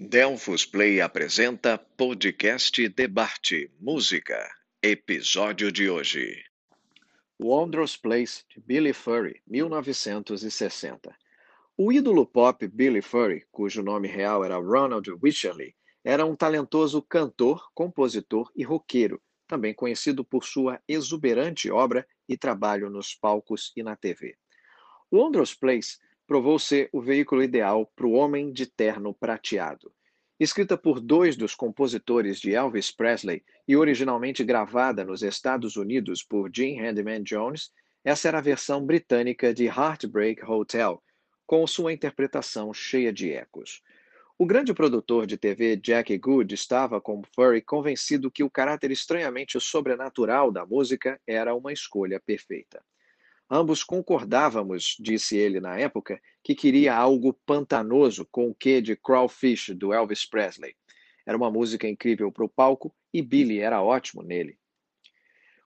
Delfos Play apresenta podcast Debate Música, episódio de hoje. Wondrous Place, de Billy Furry, 1960. O ídolo pop Billy Furry, cujo nome real era Ronald Wycherley, era um talentoso cantor, compositor e roqueiro, também conhecido por sua exuberante obra e trabalho nos palcos e na TV. Wondrous Place provou ser o veículo ideal para o Homem de Terno Prateado. Escrita por dois dos compositores de Elvis Presley e originalmente gravada nos Estados Unidos por Gene Handyman Jones, essa era a versão britânica de Heartbreak Hotel, com sua interpretação cheia de ecos. O grande produtor de TV Jack Good estava, como Furry, convencido que o caráter estranhamente sobrenatural da música era uma escolha perfeita. Ambos concordávamos, disse ele na época, que queria algo pantanoso com o quê de Crawfish do Elvis Presley. Era uma música incrível para o palco e Billy era ótimo nele.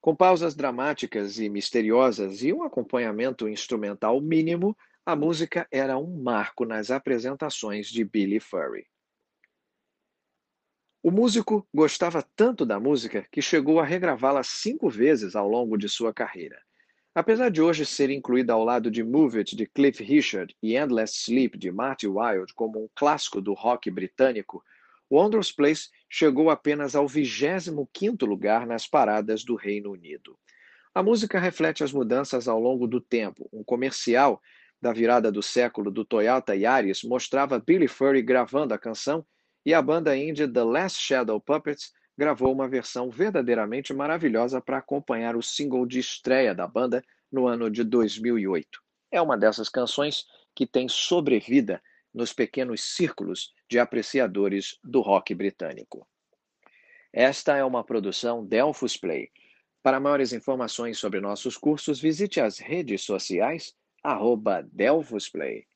Com pausas dramáticas e misteriosas e um acompanhamento instrumental mínimo, a música era um marco nas apresentações de Billy Furry. O músico gostava tanto da música que chegou a regravá-la cinco vezes ao longo de sua carreira. Apesar de hoje ser incluída ao lado de Move It de Cliff Richard e Endless Sleep de Marty Wilde como um clássico do rock britânico, Wondrous Place chegou apenas ao 25º lugar nas paradas do Reino Unido. A música reflete as mudanças ao longo do tempo. Um comercial da virada do século do Toyota Yaris mostrava Billy Furry gravando a canção e a banda indie The Last Shadow Puppets gravou uma versão verdadeiramente maravilhosa para acompanhar o single de estreia da banda no ano de 2008. É uma dessas canções que tem sobrevida nos pequenos círculos de apreciadores do rock britânico. Esta é uma produção Delphus Play. Para maiores informações sobre nossos cursos, visite as redes sociais arroba Delphus Play.